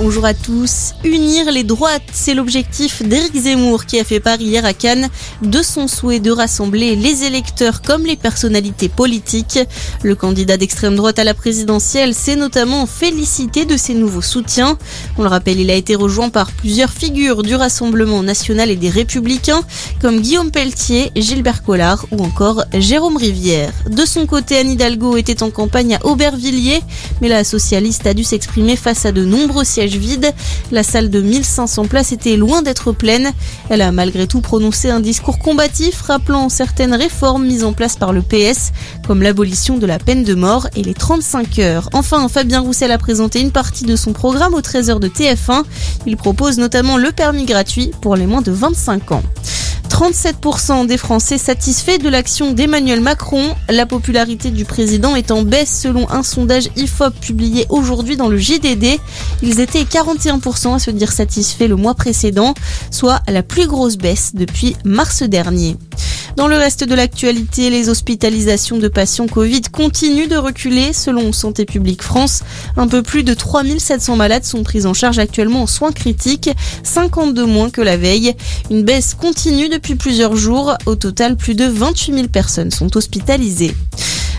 bonjour à tous. Unir les droites, c'est l'objectif d'Éric Zemmour qui a fait part hier à Cannes de son souhait de rassembler les électeurs comme les personnalités politiques. Le candidat d'extrême droite à la présidentielle s'est notamment félicité de ses nouveaux soutiens. On le rappelle, il a été rejoint par plusieurs figures du Rassemblement national et des Républicains comme Guillaume Pelletier, Gilbert Collard ou encore Jérôme Rivière. De son côté, Anne Hidalgo était en campagne à Aubervilliers, mais la socialiste a dû s'exprimer face à de nombreux sièges vides. La salle de 1500 places était loin d'être pleine. Elle a malgré tout prononcé un discours combatif rappelant certaines réformes mises en place par le PS, comme l'abolition de la peine de mort et les 35 heures. Enfin, Fabien Roussel a présenté une partie de son programme aux 13h de TF1. Il propose notamment le permis gratuit pour les moins de 25 ans. 37% des Français satisfaits de l'action d'Emmanuel Macron. La popularité du président est en baisse selon un sondage IFOP publié aujourd'hui dans le JDD. Ils étaient 41% à se dire satisfaits le mois précédent, soit la plus grosse baisse depuis mars dernier. Dans le reste de l'actualité, les hospitalisations de patients Covid continuent de reculer selon Santé publique France. Un peu plus de 3700 malades sont pris en charge actuellement en soins critiques, 52 moins que la veille. Une baisse continue depuis plusieurs jours. Au total, plus de 28 000 personnes sont hospitalisées.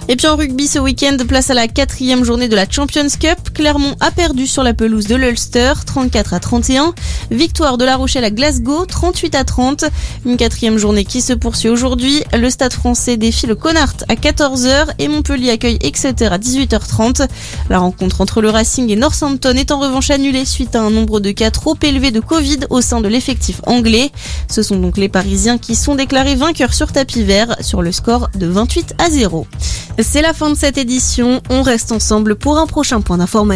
Et puis en rugby ce week-end, place à la quatrième journée de la Champions Cup. Clermont a perdu sur la pelouse de l'Ulster, 34 à 31. Victoire de La Rochelle à Glasgow, 38 à 30. Une quatrième journée qui se poursuit aujourd'hui. Le stade français défie le Connard à 14h et Montpellier accueille Exeter à 18h30. La rencontre entre le Racing et Northampton est en revanche annulée suite à un nombre de cas trop élevé de Covid au sein de l'effectif anglais. Ce sont donc les Parisiens qui sont déclarés vainqueurs sur tapis vert sur le score de 28 à 0. C'est la fin de cette édition. On reste ensemble pour un prochain point d'information.